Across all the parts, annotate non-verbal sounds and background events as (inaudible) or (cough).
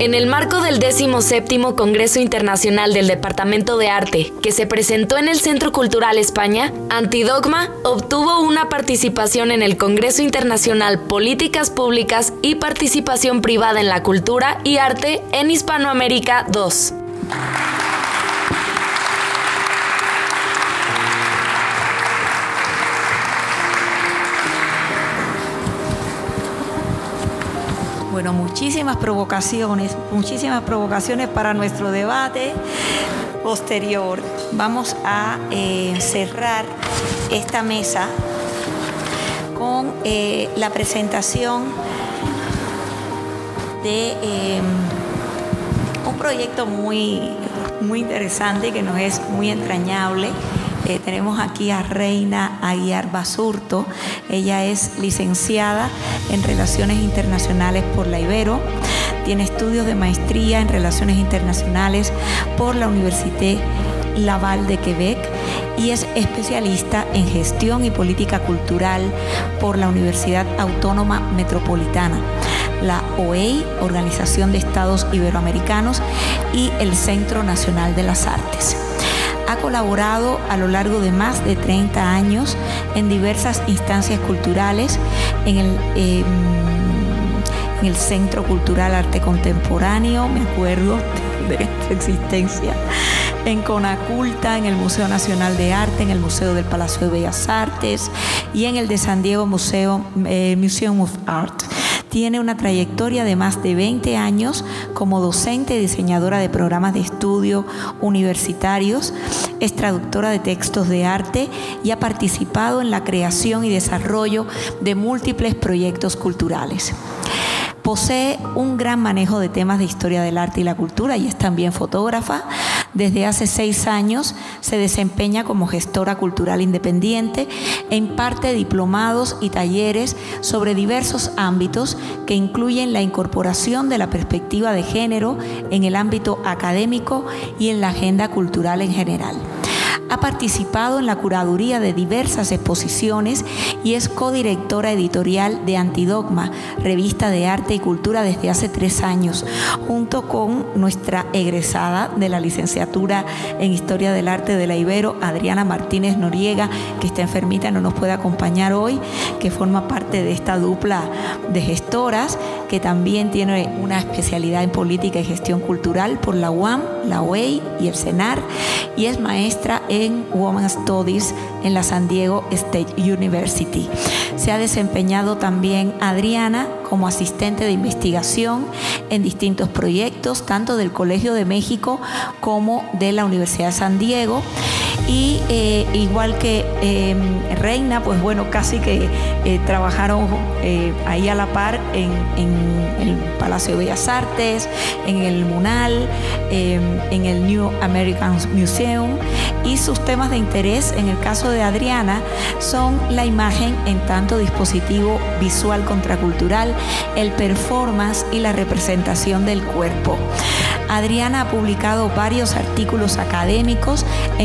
En el marco del 17 Congreso Internacional del Departamento de Arte, que se presentó en el Centro Cultural España, Antidogma obtuvo una participación en el Congreso Internacional Políticas Públicas y Participación Privada en la Cultura y Arte en Hispanoamérica 2. Bueno, muchísimas provocaciones, muchísimas provocaciones para nuestro debate posterior. Vamos a eh, cerrar esta mesa con eh, la presentación de eh, un proyecto muy, muy interesante que nos es muy entrañable eh, tenemos aquí a Reina Aguiar Basurto. Ella es licenciada en Relaciones Internacionales por la Ibero. Tiene estudios de maestría en Relaciones Internacionales por la Université Laval de Quebec y es especialista en gestión y política cultural por la Universidad Autónoma Metropolitana, la OEI, Organización de Estados Iberoamericanos, y el Centro Nacional de las Artes. Ha colaborado a lo largo de más de 30 años en diversas instancias culturales, en el, em, en el Centro Cultural Arte Contemporáneo, me acuerdo (laughs) de esta existencia, en Conaculta, en el Museo Nacional de Arte, en el Museo del Palacio de Bellas Artes y en el de San Diego Museo, eh, Museum of Art. Tiene una trayectoria de más de 20 años como docente y diseñadora de programas de estudio universitarios, es traductora de textos de arte y ha participado en la creación y desarrollo de múltiples proyectos culturales. Posee un gran manejo de temas de historia del arte y la cultura y es también fotógrafa. Desde hace seis años se desempeña como gestora cultural independiente e imparte diplomados y talleres sobre diversos ámbitos que incluyen la incorporación de la perspectiva de género en el ámbito académico y en la agenda cultural en general. Ha participado en la curaduría de diversas exposiciones y es codirectora editorial de Antidogma, revista de arte y cultura desde hace tres años, junto con nuestra egresada de la licenciatura en Historia del Arte de la Ibero, Adriana Martínez Noriega, que está enfermita no nos puede acompañar hoy, que forma parte de esta dupla de gestoras, que también tiene una especialidad en política y gestión cultural por la UAM, la OEI y el CENAR, y es maestra en Women's Studies en la San Diego State University. Se ha desempeñado también Adriana como asistente de investigación en distintos proyectos, tanto del Colegio de México como de la Universidad de San Diego. Y eh, igual que em, Reina, pues bueno, casi que eh, trabajaron eh, ahí a la par en, el Palacio de Bellas Artes, en el MUNAL, em, en el New American Museum. Y sus temas de interés, en el caso de Adriana, son la imagen en tanto dispositivo visual contracultural, el performance y la representación del cuerpo. Adriana ha publicado varios artículos académicos, e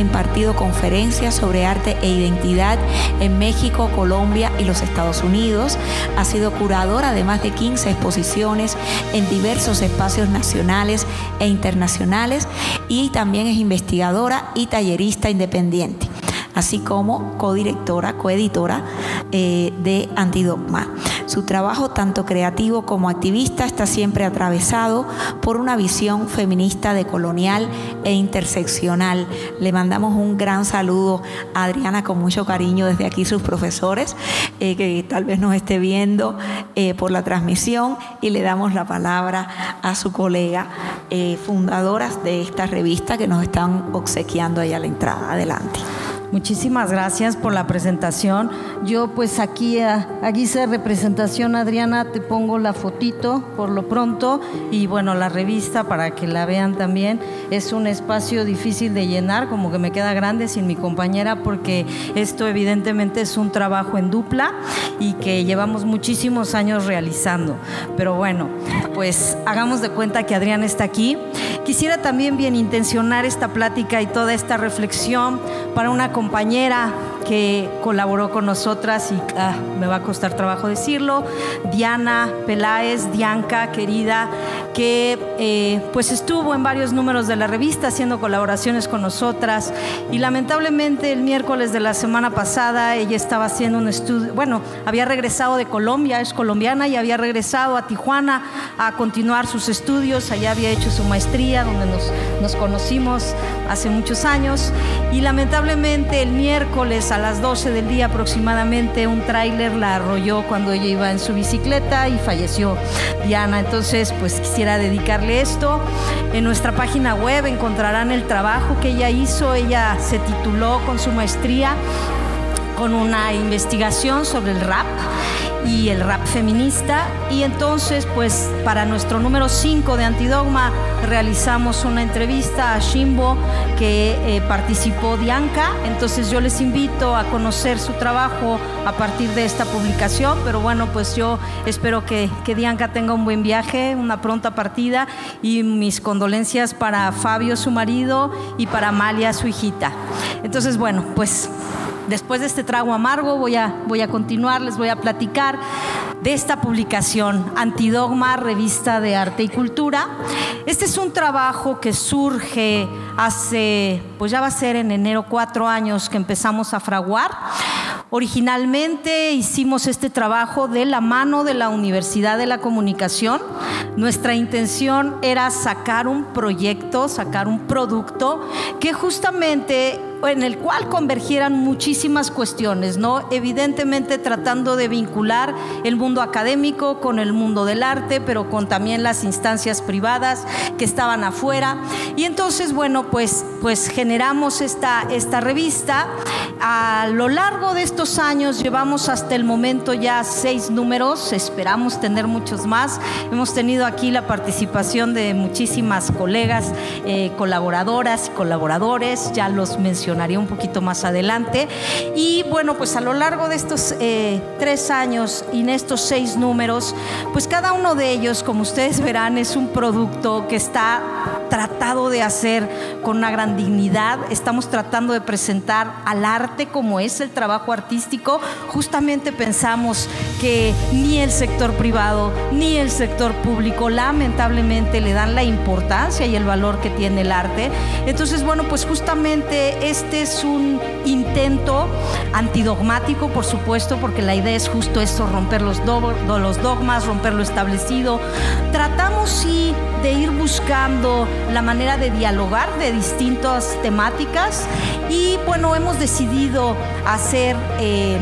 impartido conferencias sobre arte e identidad en México, Colombia y los Estados Unidos. Ha sido curadora de más de 15 exposiciones en diversos espacios nacionales e internacionales y también es investigadora y tallerista independiente así como codirectora, coeditora eh, de Antidogma. Su trabajo, tanto creativo como activista, está siempre atravesado por una visión feminista decolonial e interseccional. Le mandamos un gran saludo a Adriana con mucho cariño desde aquí, sus profesores, eh, que tal vez nos esté viendo eh, por la transmisión, y le damos la palabra a su colega, fundadoras de esta revista que nos están obsequiando ahí a la entrada. Adelante. Muchísimas gracias por la presentación. Yo pues aquí a, a guisa de representación, Adriana, te pongo la fotito por lo pronto y bueno, la revista para que la vean también. Es un espacio difícil de llenar, como que me queda grande sin mi compañera porque esto evidentemente es un trabajo en dupla y que llevamos muchísimos años realizando. Pero bueno, pues hagamos de cuenta que Adriana está aquí. Quisiera también bien intencionar esta plática y toda esta reflexión para una compañera que colaboró con nosotras y ah, me va a costar trabajo decirlo, Diana Peláez, Dianca, querida, que eh, pues estuvo en varios números de la revista haciendo colaboraciones con nosotras. Y lamentablemente el miércoles de la semana pasada ella estaba haciendo un estudio, bueno, había regresado de Colombia, es colombiana y había regresado a Tijuana a continuar sus estudios, allá había hecho su maestría donde nos, nos conocimos hace muchos años. Y lamentablemente el miércoles a las 12 del día aproximadamente un tráiler la arrolló cuando ella iba en su bicicleta y falleció Diana. Entonces, pues quisiera dedicarle esto. En nuestra página web encontrarán el trabajo que ella hizo. Ella se tituló con su maestría con una investigación sobre el rap y el rap feminista. Y entonces, pues para nuestro número 5 de Antidogma, realizamos una entrevista a Shimbo que eh, participó Dianca. Entonces yo les invito a conocer su trabajo a partir de esta publicación. Pero bueno, pues yo espero que, que Dianca tenga un buen viaje, una pronta partida y mis condolencias para Fabio, su marido, y para Amalia, su hijita. Entonces, bueno, pues después de este trago amargo voy a, continuar, les voy a platicar de esta publicación, Antidogma, Revista de Arte y Cultura. Este es un trabajo que surge hace, pues ya va a ser en enero, cuatro años que empezamos a fraguar. Originalmente hicimos este trabajo de la mano de la Universidad de la Comunicación. Nuestra intención era sacar un proyecto, sacar un producto que justamente en el cual convergieran muchísimas cuestiones, ¿no? Evidentemente tratando de vincular el mundo académico con el mundo del arte, pero con también las instancias privadas que estaban afuera. Y entonces, bueno, pues, pues generamos esta, esta revista. A lo largo de estos años llevamos hasta el momento ya seis números, esperamos tener muchos más. Hemos tenido aquí la participación de muchísimas colegas, eh, colaboradoras y colaboradores, ya los mencioné un poquito más adelante. Y bueno, pues a lo largo de estos eh, tres años y en estos seis números, pues cada uno de ellos, como ustedes verán, es un producto que está tratado de hacer con una gran dignidad. Estamos tratando de presentar al arte como es el trabajo artístico. Justamente pensamos que ni el sector privado ni el sector público lamentablemente le dan la importancia y el valor que tiene el arte. Entonces, bueno, pues justamente este es un intento antidogmático, por supuesto, porque la idea es justo esto, romper los, los dogmas, romper lo establecido. Tratamos sí de ir buscando la manera de dialogar de distintas temáticas y bueno, hemos decidido hacer... Eh,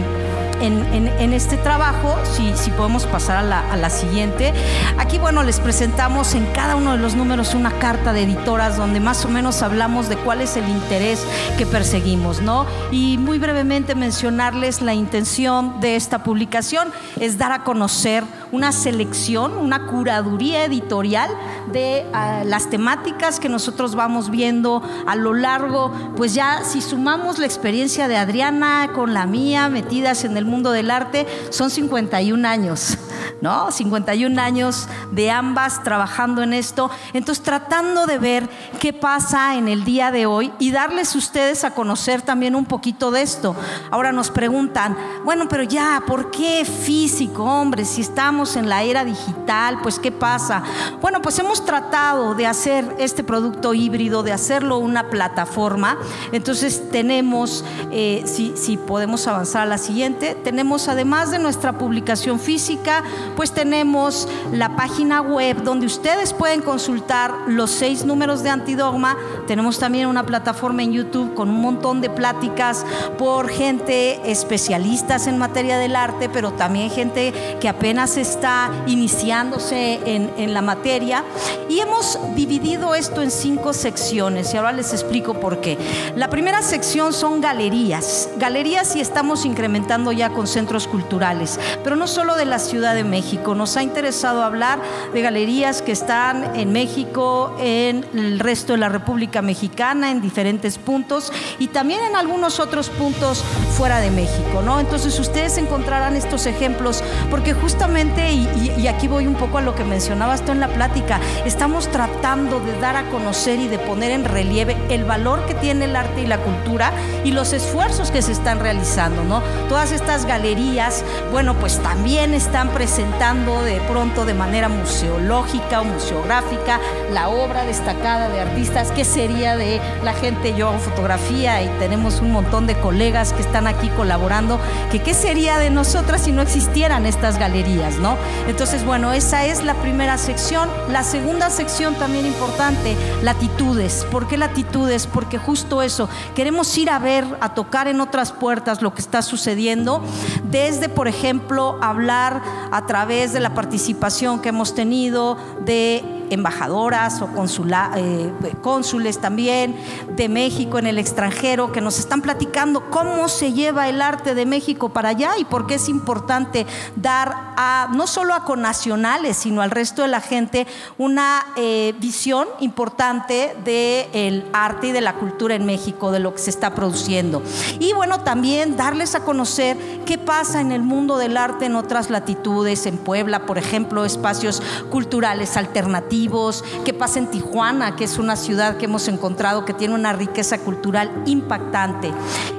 en, este trabajo, si, si podemos pasar a la, a la, siguiente. Aquí, bueno, les presentamos en cada uno de los números una carta de editoras donde más o menos hablamos de cuál es el interés que perseguimos, ¿no? Y muy brevemente mencionarles la intención de esta publicación es dar a conocer una selección, una curaduría editorial de ah, las temáticas que nosotros vamos viendo a lo largo, pues ya si sumamos la experiencia de Adriana con la mía, metidas en el mundo del arte, son 51 años, (laughs) ¿no? 51 años de ambas trabajando en esto. Entonces, tratando de ver qué pasa en el día de hoy y darles ustedes a conocer también un poquito de esto. Ahora nos preguntan, bueno, pero ya, ¿por qué físico, hombre? Si estamos en la era digital, pues ¿qué pasa? Bueno, pues hemos tratado de hacer este producto híbrido, de hacerlo una plataforma. Entonces, tenemos, eh, si, podemos avanzar a la siguiente, tenemos además de nuestra publicación física, pues tenemos la página web donde ustedes pueden consultar los seis números de Antidogma. Tenemos también una plataforma en YouTube con un montón de pláticas por gente especialistas en materia del arte, pero también gente que apenas está iniciándose en, en la materia. Y hemos dividido esto en cinco secciones y ahora les explico por qué. La primera sección son galerías. Galerías y estamos incrementando ya con centros culturales, pero no solo de la Ciudad de México. Nos ha interesado hablar de galerías que están en México, en el resto de la República Mexicana, en diferentes puntos y también en algunos otros puntos fuera de México, ¿no? Entonces ustedes encontrarán estos ejemplos porque justamente, y, aquí voy un poco a lo que mencionabas tú en la plática, estamos tratando de dar a conocer y de poner en relieve el valor que tiene el arte y la cultura y los esfuerzos que se están realizando, ¿no? Todas estas galerías, bueno, pues también están presentando de pronto de manera museológica o museográfica la obra destacada de artistas, que sería de la gente, yo hago fotografía y tenemos un montón de colegas que están aquí colaborando, que qué sería de nosotras si no existieran estas galerías, ¿no? Entonces, bueno, esa es la primera sección. La segunda sección también importante, latitudes. ¿Por qué latitudes? Porque justo eso, queremos ir a ver, a tocar en otras puertas lo que está sucediendo, desde, por ejemplo, hablar a través de la participación que hemos tenido de embajadoras o eh, cónsules también de México en el extranjero que nos están platicando cómo se lleva el arte de México para allá y por qué es importante dar a no solo a connacionales, sino al resto de la gente una eh, visión importante del arte y de la cultura en México, de lo que se está produciendo. Y bueno, también darles a conocer qué pasa en el mundo del arte en otras latitudes, en Puebla, por ejemplo, espacios culturales alternativos qué pasa en Tijuana, que es una ciudad que hemos encontrado que tiene una riqueza cultural impactante.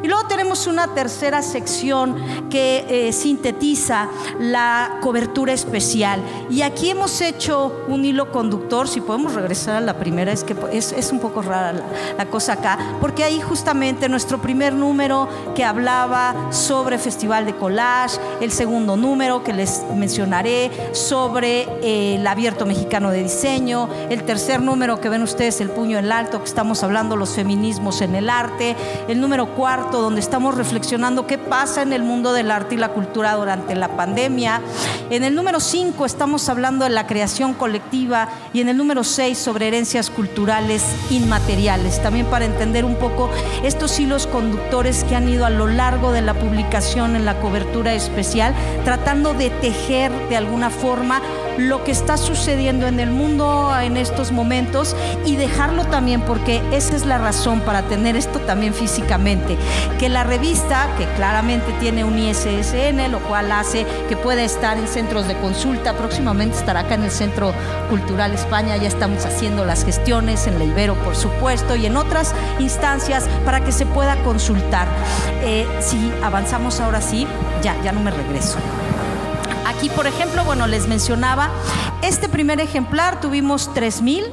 Y luego tenemos una tercera sección que eh, sintetiza la cobertura especial. Y aquí hemos hecho un hilo conductor, si podemos regresar a la primera, es que es, un poco rara la, la cosa acá, porque ahí justamente nuestro primer número que hablaba sobre Festival de Collage, el segundo número que les mencionaré sobre eh, el Abierto Mexicano de Diseño, el tercer número que ven ustedes, el puño en alto, que estamos hablando los feminismos en el arte, el número cuarto, donde estamos reflexionando qué pasa en el mundo del arte y la cultura durante la pandemia, en el número cinco estamos hablando de la creación colectiva y en el número seis sobre herencias culturales inmateriales, también para entender un poco estos hilos conductores que han ido a lo largo de la publicación en la cobertura especial, tratando de tejer de alguna forma lo que está sucediendo en el mundo en estos momentos y dejarlo también, porque esa es la razón para tener esto también físicamente, que la revista, que claramente tiene un ISSN, lo cual hace que pueda estar en centros de consulta, próximamente estará acá en el Centro Cultural España, ya estamos haciendo las gestiones en la Ibero, por supuesto, y en otras instancias para que se pueda consultar. Eh, si avanzamos ahora sí, ya, ya no me regreso. Aquí, por ejemplo, bueno, les mencionaba, este primer ejemplar tuvimos 3000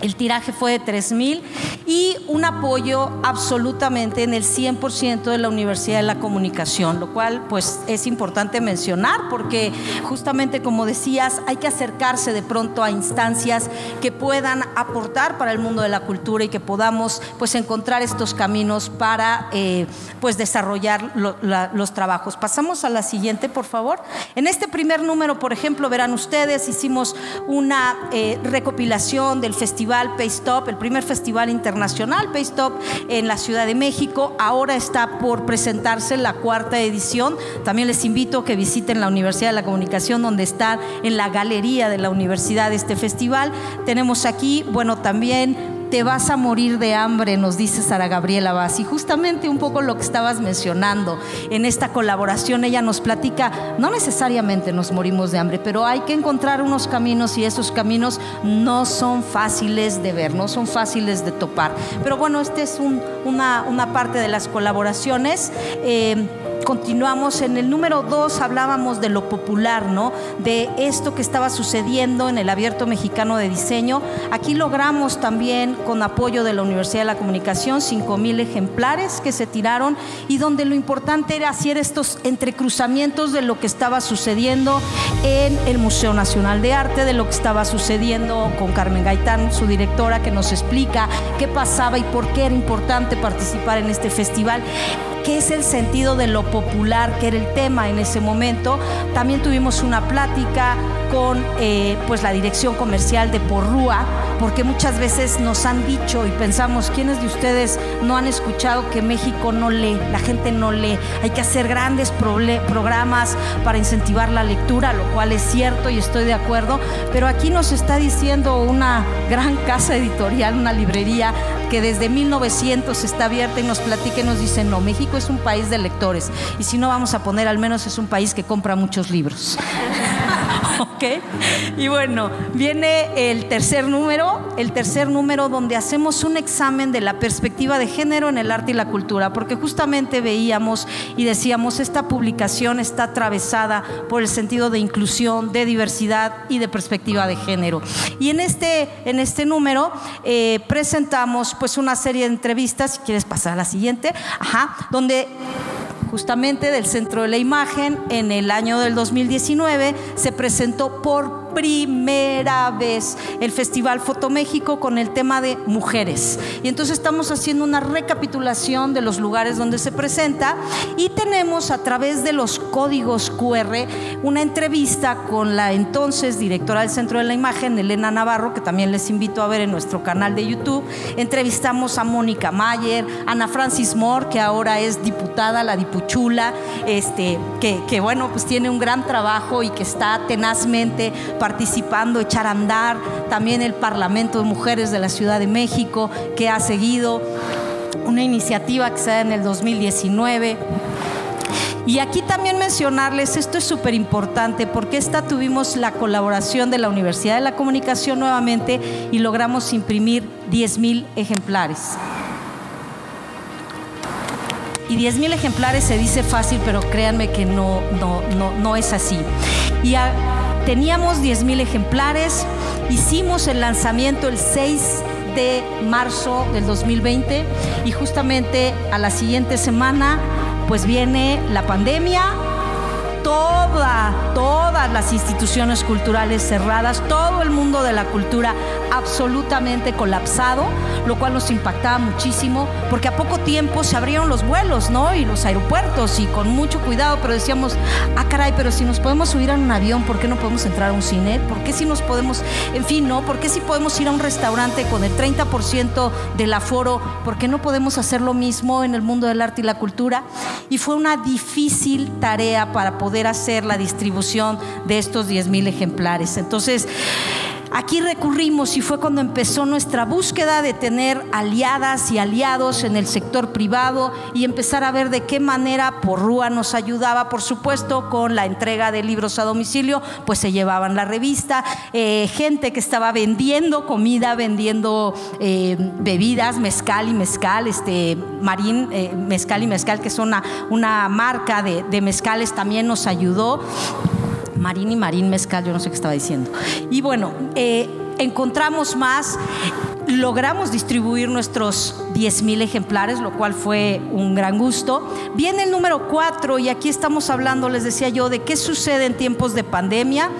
el tiraje fue de 3 mil y un apoyo absolutamente en el 100% de la Universidad de la Comunicación, lo cual pues es importante mencionar porque justamente como decías, hay que acercarse de pronto a instancias que puedan aportar para el mundo de la cultura y que podamos pues encontrar estos caminos para eh, pues desarrollar los trabajos. Pasamos a la siguiente, por favor. En este primer número, por ejemplo, verán ustedes, hicimos una eh, recopilación del festival festival Paystop, el primer festival internacional Paystop en la Ciudad de México. Ahora está por presentarse la cuarta edición. También les invito a que visiten la Universidad de la Comunicación, donde está en la galería de la universidad este festival. Tenemos aquí, bueno, también te vas a morir de hambre, nos dice Sara Gabriela Vaz. Y justamente un poco lo que estabas mencionando en esta colaboración, ella nos platica, no necesariamente nos morimos de hambre, pero hay que encontrar unos caminos y esos caminos no son fáciles de ver, no son fáciles de topar. Pero bueno, esta es una, una, parte de las colaboraciones. Eh, continuamos en el número dos, hablábamos de lo popular, ¿no? De esto que estaba sucediendo en el Abierto Mexicano de Diseño. Aquí logramos también, con apoyo de la Universidad de la Comunicación, 5 mil ejemplares que se tiraron y donde lo importante era hacer estos entrecruzamientos de lo que estaba sucediendo en el Museo Nacional de Arte, de lo que estaba sucediendo con Carmen Gaitán, su directora, que nos explica qué pasaba y por qué era importante participar en este festival qué es el sentido de lo popular, que era el tema en ese momento. También tuvimos una plática con eh, pues la dirección comercial de Porrúa, porque muchas veces nos han dicho y pensamos, ¿quiénes de ustedes no han escuchado que México no lee, la gente no lee? Hay que hacer grandes programas para incentivar la lectura, lo cual es cierto y estoy de acuerdo, pero aquí nos está diciendo una gran casa editorial, una librería que desde 1900 está abierta y nos platica y nos dice, no, México es un país de lectores y si no vamos a poner, al menos es un país que compra muchos libros. ¿Ok? Y bueno, viene el tercer número, el tercer número donde hacemos un examen de la perspectiva de género en el arte y la cultura, porque justamente veíamos y decíamos, esta publicación está atravesada por el sentido de inclusión, de diversidad y de perspectiva de género. Y en este, en este número eh, presentamos pues una serie de entrevistas, si quieres pasar a la siguiente, ajá, donde justamente del Centro de la Imagen, en el año del 2019 se presentó por primera vez el Festival Foto México con el tema de mujeres. Y entonces estamos haciendo una recapitulación de los lugares donde se presenta y tenemos a través de los códigos QR una entrevista con la entonces directora del Centro de la Imagen, Elena Navarro, que también les invito a ver en nuestro canal de YouTube. Entrevistamos a Mónica Mayer, Ana Francis Moore, que ahora es diputada, la dipuchula, este, que, que bueno, pues tiene un gran trabajo y que está tenazmente participando, echar a andar, también el Parlamento de Mujeres de la Ciudad de México, que ha seguido una iniciativa que se da en el 2019. Y aquí también mencionarles, esto es súper importante porque esta tuvimos la colaboración de la Universidad de la Comunicación nuevamente y logramos imprimir 10 mil ejemplares. Y 10 mil ejemplares se dice fácil, pero créanme que no, no, no, no es así. Y a, Teníamos 10.000 ejemplares, hicimos el lanzamiento el 6 de marzo del 2020 y justamente a la siguiente semana pues viene la pandemia, toda, todas las instituciones culturales cerradas, todo el mundo de la cultura absolutamente colapsado, lo cual nos impactaba muchísimo, porque a poco tiempo se abrieron los vuelos, ¿no? Y los aeropuertos, y con mucho cuidado, pero decíamos, ah, caray, pero si nos podemos subir a un avión, ¿por qué no podemos entrar a un cine? ¿Por qué si nos podemos, en fin, ¿no? ¿Por qué si podemos ir a un restaurante con el 30% del aforo? ¿Por qué no podemos hacer lo mismo en el mundo del arte y la cultura? Y fue una difícil tarea para poder hacer la distribución de estos 10 mil ejemplares. Entonces, Aquí recurrimos y fue cuando empezó nuestra búsqueda de tener aliadas y aliados en el sector privado y empezar a ver de qué manera Porrúa nos ayudaba, por supuesto, con la entrega de libros a domicilio, pues se llevaban la revista, eh, gente que estaba vendiendo comida, vendiendo eh, bebidas, mezcal y mezcal, este, marín, eh, mezcal y mezcal, que es una, marca de mezcales, también nos ayudó. Marín y Marín Mezcal, yo no sé qué estaba diciendo. Y bueno, eh, encontramos más, logramos distribuir nuestros 10 mil ejemplares, lo cual fue un gran gusto. Viene el número 4 y aquí estamos hablando, les decía yo, de qué sucede en tiempos de pandemia.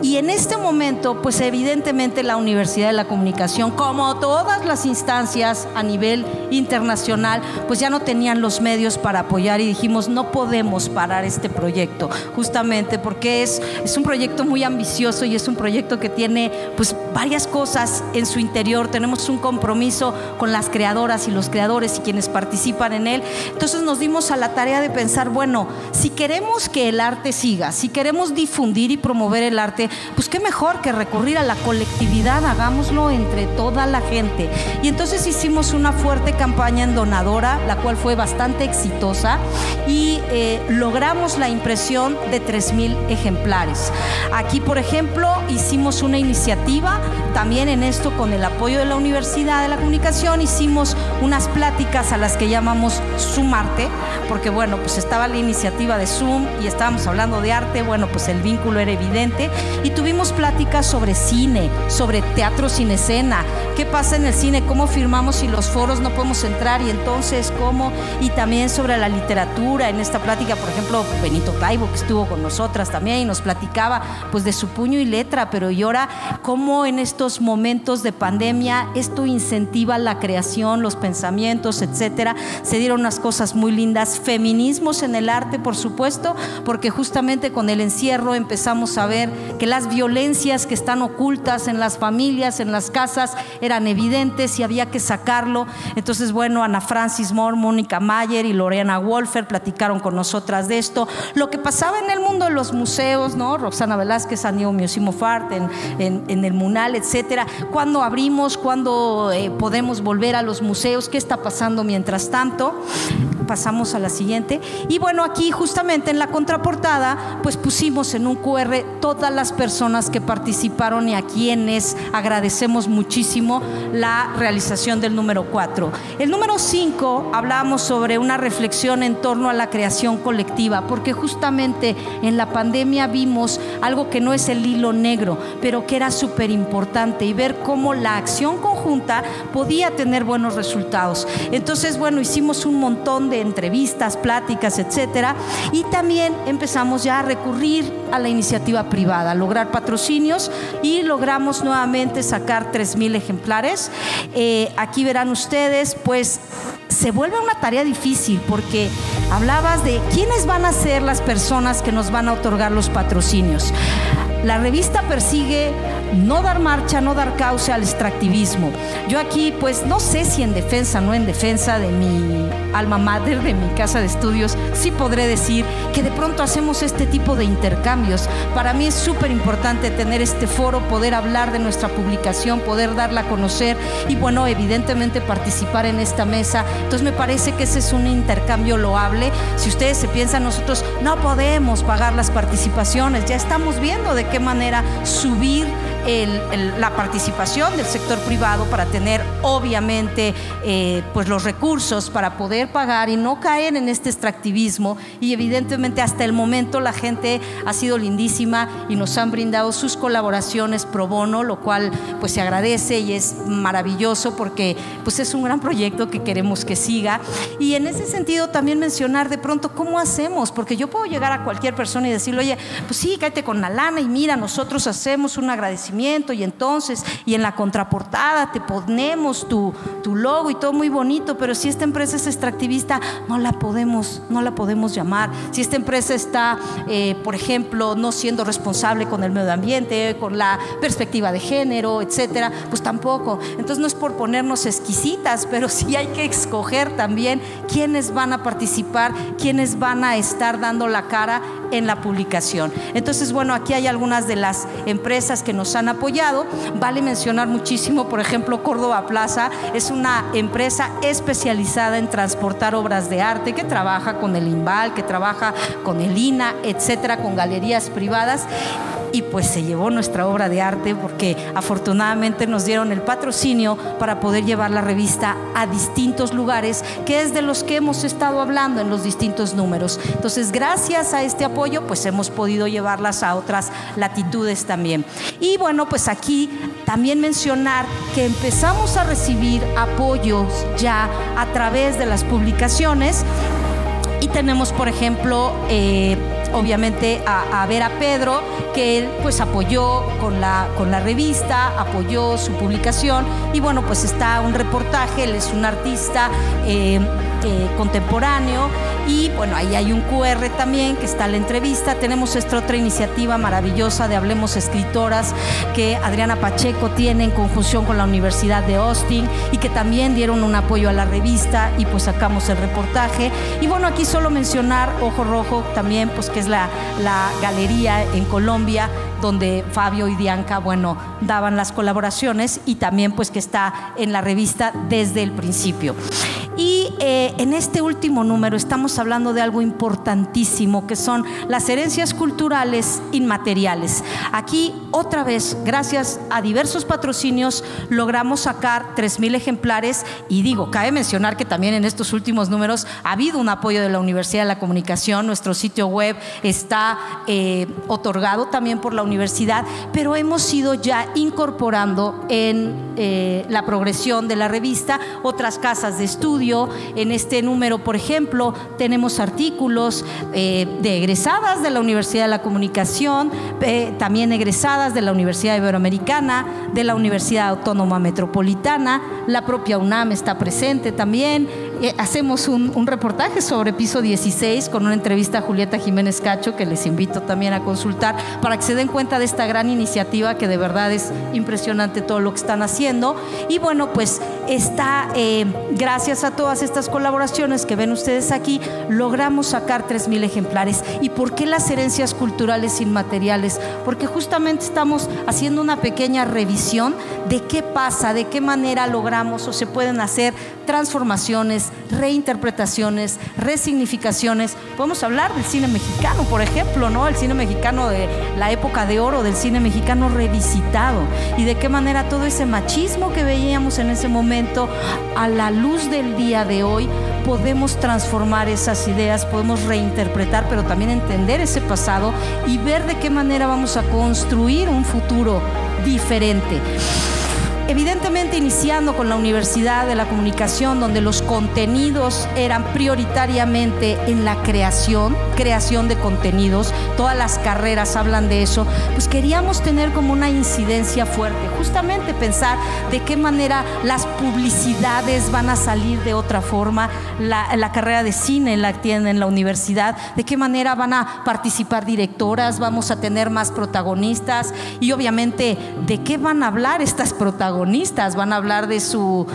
Y en este momento, pues evidentemente la Universidad de la Comunicación, como todas las instancias a nivel internacional, pues ya no tenían los medios para apoyar y dijimos, no podemos parar este proyecto, justamente porque es, es un proyecto muy ambicioso y es un proyecto que tiene pues varias cosas en su interior. Un compromiso con las creadoras y los creadores y quienes participan en él. Entonces nos dimos a la tarea de pensar, bueno, si queremos que el arte siga, si queremos difundir y promover el arte, pues qué mejor que recurrir a la colectividad, hagámoslo entre toda la gente. Y entonces hicimos una fuerte campaña en donadora, la cual fue bastante exitosa y eh, logramos la impresión de 3.000 ejemplares. Aquí, por ejemplo, hicimos una iniciativa también en esto con el apoyo de la Universidad de la Comunicación, hicimos unas pláticas a las que llamamos Sumarte, porque bueno, pues estaba la iniciativa de Zoom y estábamos hablando de arte, bueno, pues el vínculo era evidente y tuvimos pláticas sobre cine, sobre teatro sin escena, qué pasa en el cine, cómo firmamos si los foros no podemos entrar y entonces cómo, y también sobre la literatura. En esta plática, por ejemplo, Benito Taibo, que estuvo con nosotras también y nos platicaba pues de su puño y letra, pero y ahora cómo en estos momentos de pandemia esto incentiva la creación, los pensamientos, etcétera. Se dieron unas cosas muy lindas, feminismos en el arte, por supuesto, porque justamente con el encierro empezamos a ver que las violencias que están ocultas en las familias, en las casas, eran evidentes y había que sacarlo. Entonces, bueno, Ana Francis Moore, Mónica Mayer y Lorena Wolfer platicaron con nosotras de esto. Lo que pasaba en el mundo de los museos, ¿no? Roxana Velázquez, Anio Museum of Art, en, en, el Munal, etcétera. ¿Cuándo abrimos? ¿Cuándo eh, podemos volver a los museos? ¿Qué está pasando mientras tanto? Pasamos a la siguiente. Y bueno, aquí justamente en la contraportada, pues pusimos en un QR todas las personas que participaron y a quienes agradecemos muchísimo la realización del número 4. El número 5 hablábamos sobre una reflexión en torno a la creación colectiva, porque justamente en la pandemia vimos algo que no es el hilo negro, pero que era súper importante y ver cómo la acción conjunta podía tener buenos resultados. Entonces, bueno, hicimos un montón de entrevistas, pláticas, etcétera, y también empezamos ya a recurrir a la iniciativa privada, a lograr patrocinios y logramos nuevamente sacar 3.000 ejemplares. Eh, aquí verán ustedes, pues se vuelve una tarea difícil porque hablabas de quiénes van a ser las personas que nos van a otorgar los patrocinios. La revista persigue no dar marcha, no dar causa al extractivismo. Yo aquí, pues no sé si en defensa, no en defensa de mi alma mater, de mi casa de estudios, sí podré decir que de pronto hacemos este tipo de intercambios. Para mí es súper importante tener este foro, poder hablar de nuestra publicación, poder darla a conocer y bueno, evidentemente participar en esta mesa. Entonces me parece que ese es un intercambio loable. Si ustedes se piensan, nosotros no podemos pagar las participaciones, ya estamos viendo de qué manera subir la participación del sector privado para tener obviamente eh, pues los recursos para poder pagar y no caer en este extractivismo. Y evidentemente hasta el momento la gente ha sido lindísima y nos han brindado sus colaboraciones pro bono, lo cual pues se agradece y es maravilloso porque pues es un gran proyecto que queremos que siga. Y en ese sentido también mencionar de pronto cómo hacemos, porque yo puedo llegar a cualquier persona y decirle, oye, pues sí, cállate con la lana y mira, nosotros hacemos un agradecimiento y entonces, y en la contraportada te ponemos tu, logo y todo muy bonito, pero si esta empresa es extractivista, no la podemos, no la podemos llamar. Si esta empresa está, eh, por ejemplo, no siendo responsable con el medio ambiente, con la perspectiva de género, etcétera, pues tampoco. Entonces no es por ponernos exquisitas, pero (laughs) sí hay que escoger también quiénes van a participar, quiénes van a estar dando la cara en la publicación. Entonces, bueno, aquí hay algunas de las empresas que nos han apoyado. Vale mencionar muchísimo, por ejemplo, Córdoba Plaza es una empresa especializada en transportar obras de arte que trabaja con el INVAL, que trabaja con el INA, etcétera, con galerías privadas y pues se llevó nuestra obra de arte porque afortunadamente nos dieron el patrocinio para poder llevar la revista a distintos lugares, que es de los que hemos estado hablando en los distintos números. Entonces, gracias a este apoyo, pues hemos podido llevarlas a otras latitudes también. Y bueno, pues aquí también mencionar que empezamos a recibir apoyos ya a través de las publicaciones y tenemos, por ejemplo, eh, obviamente a, ver a Pedro, que él pues apoyó con la, con la revista, apoyó su publicación y bueno, pues está un reportaje, él es un artista. Eh, eh, contemporáneo y bueno, ahí hay un QR también que está la entrevista. Tenemos esta otra iniciativa maravillosa de Hablemos Escritoras que Adriana Pacheco tiene en conjunción con la Universidad de Austin y que también dieron un apoyo a la revista y pues sacamos el reportaje. Y bueno, aquí solo mencionar Ojo Rojo también, pues que es la, la galería en Colombia donde Fabio y Dianca, bueno, daban las colaboraciones y también pues que está en la revista desde el principio. Eh, en este último número estamos hablando de algo importantísimo, que son las herencias culturales inmateriales. Aquí, otra vez, gracias a diversos patrocinios, logramos sacar 3.000 ejemplares y digo, cabe mencionar que también en estos últimos números ha habido un apoyo de la Universidad de la Comunicación, nuestro sitio web está eh, otorgado también por la universidad, pero hemos ido ya incorporando en eh, la progresión de la revista otras casas de estudio. En este número, por ejemplo, tenemos artículos eh, de egresadas de la Universidad de la Comunicación, también egresadas de la Universidad Iberoamericana, de la Universidad Autónoma Metropolitana, la propia UNAM está presente también. Hacemos un, un reportaje sobre piso 16 con una entrevista a Julieta Jiménez Cacho que les invito también a consultar para que se den cuenta de esta gran iniciativa que de verdad es impresionante todo lo que están haciendo. Y bueno, pues está, eh, gracias a todas estas colaboraciones que ven ustedes aquí, logramos sacar 3.000 ejemplares. ¿Y por qué las herencias culturales inmateriales? Porque justamente estamos haciendo una pequeña revisión de qué pasa, de qué manera logramos o se pueden hacer transformaciones, reinterpretaciones, resignificaciones. Podemos hablar del cine mexicano, por ejemplo, ¿no? El cine mexicano de la época de oro del cine mexicano revisitado y de qué manera todo ese machismo que veíamos en ese momento a la luz del día de hoy podemos transformar esas ideas, podemos reinterpretar, pero también entender ese pasado y ver de qué manera vamos a construir un futuro diferente. Evidentemente iniciando con la Universidad de la Comunicación, donde los contenidos eran prioritariamente en la creación, creación de contenidos, todas las carreras hablan de eso, pues queríamos tener como una incidencia fuerte, justamente pensar de qué manera las publicidades van a salir de otra forma, la, carrera de cine la tienen en la universidad, de qué manera van a participar directoras, vamos a tener más protagonistas y obviamente de qué van a hablar estas protagonistas van a hablar de su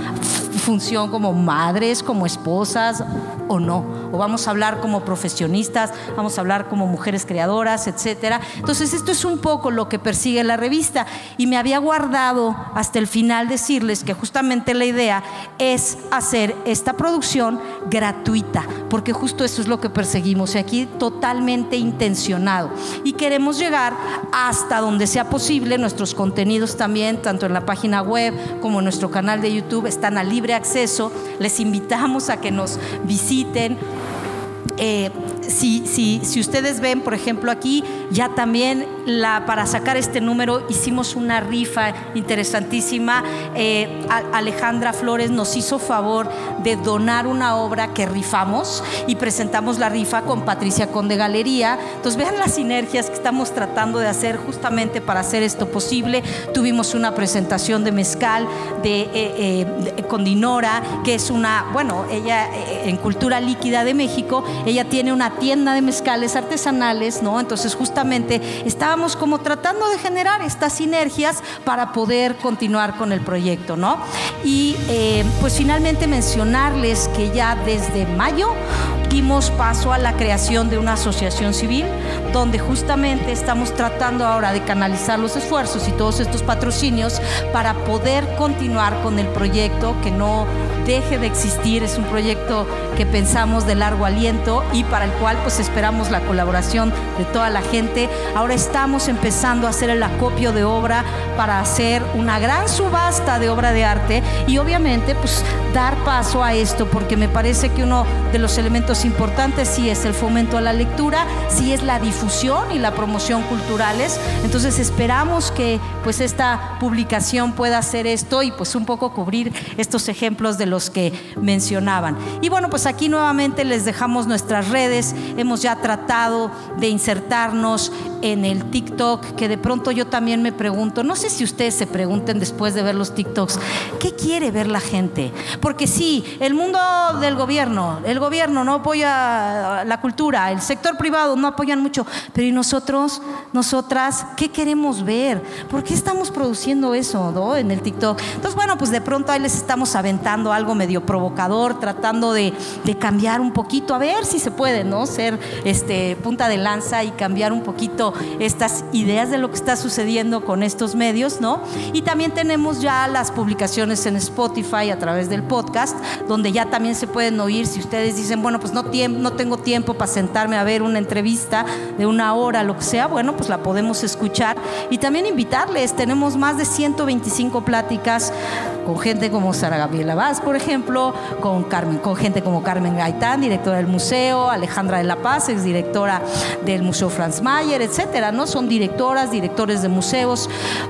función como madres, como esposas o no. Vamos a hablar como profesionistas, vamos a hablar como mujeres creadoras, etcétera. Entonces, esto es un poco lo que persigue la revista. Y me había guardado hasta el final decirles que justamente la idea es hacer esta producción gratuita, porque justo eso es lo que perseguimos. Y aquí totalmente intencionado. Y queremos llegar hasta donde sea posible. Nuestros contenidos también, tanto en la página web como en nuestro canal de YouTube, están a libre acceso. Les invitamos a que nos visiten. Eh, si, si, si, ustedes ven, por ejemplo, aquí ya también para sacar este número hicimos una rifa interesantísima. Eh, Alejandra Flores nos hizo favor de donar una obra que rifamos y presentamos la rifa con Patricia Conde Galería. Entonces vean las sinergias que estamos tratando de hacer justamente para hacer esto posible. Tuvimos una presentación de mezcal de, eh, eh, con Dinora, que es una, bueno, ella en Cultura Líquida de México, ella tiene una tienda de mezcales artesanales, ¿no? Entonces justamente estábamos como tratando de generar estas sinergias para poder continuar con el proyecto, ¿no? Y eh, pues finalmente mencionarles que ya desde mayo dimos paso a la creación de una asociación civil donde justamente estamos tratando ahora de canalizar los esfuerzos y todos estos patrocinios para poder continuar con el proyecto que no deje de existir. Es un proyecto que pensamos de largo aliento y para el cual pues esperamos la colaboración de toda la gente. Ahora estamos empezando a hacer el acopio de obra para hacer una gran subasta de obra de arte y obviamente pues dar paso a esto porque me parece que uno de los elementos importantes sí es el fomento a la lectura, sí es la difusión y la promoción culturales. Entonces esperamos que pues esta publicación pueda hacer esto y pues un poco cubrir estos ejemplos de los que mencionaban. Y bueno, pues aquí nuevamente les dejamos nuestras redes. Hemos ya tratado de insertarnos en el TikTok, que de pronto yo también me pregunto, no sé si ustedes se pregunten después de ver los TikToks, ¿qué quiere ver la gente? Porque sí, el mundo del gobierno, el gobierno no apoya la cultura, el sector privado no apoyan mucho, pero ¿y nosotros, nosotras, qué queremos ver? ¿Por qué estamos produciendo eso ¿no? en el TikTok? Entonces, bueno, pues de pronto ahí les estamos aventando algo medio provocador, tratando de, de cambiar un poquito, a ver si se puede, ¿no? Ser este, punta de lanza y cambiar un poquito estas ideas de lo que está sucediendo con estos medios, ¿no? Y también tenemos ya las publicaciones en Spotify a través del podcast, donde ya también se pueden oír si ustedes dicen, bueno, pues no, tengo tiempo para sentarme a ver una entrevista de una hora, lo que sea, bueno, pues la podemos escuchar. Y también invitarles, tenemos más de 125 pláticas con gente como Sara Gabriela Vaz, por ejemplo, con, Carmen, con gente como Carmen Gaitán, directora del museo, Alejandra de la Paz, ex directora del Museo Franz Mayer, etcétera, ¿no? Son directoras, directores de museos,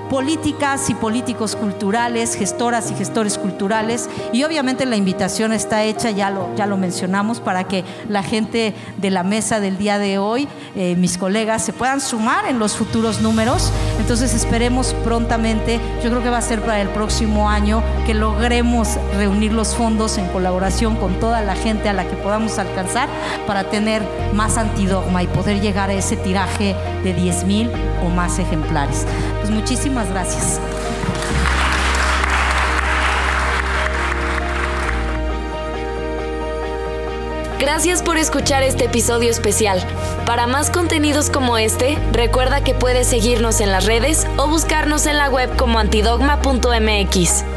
políticas y políticos culturales, gestoras y gestores culturales, y obviamente la invitación está hecha, ya lo, ya lo mencionamos, para que la gente de la mesa del día de hoy, eh, mis colegas, se puedan sumar en los futuros números. Entonces esperemos prontamente, yo creo que va a ser para el próximo año, que logremos reunir los fondos en colaboración con toda la gente a la que podamos alcanzar para tener más antidogma y poder llegar a ese tiraje de 10 mil o más ejemplares. Pues muchísimas gracias. Gracias por escuchar este episodio especial. Para más contenidos como este, recuerda que puedes seguirnos en las redes o buscarnos en la web como antidogma.mx.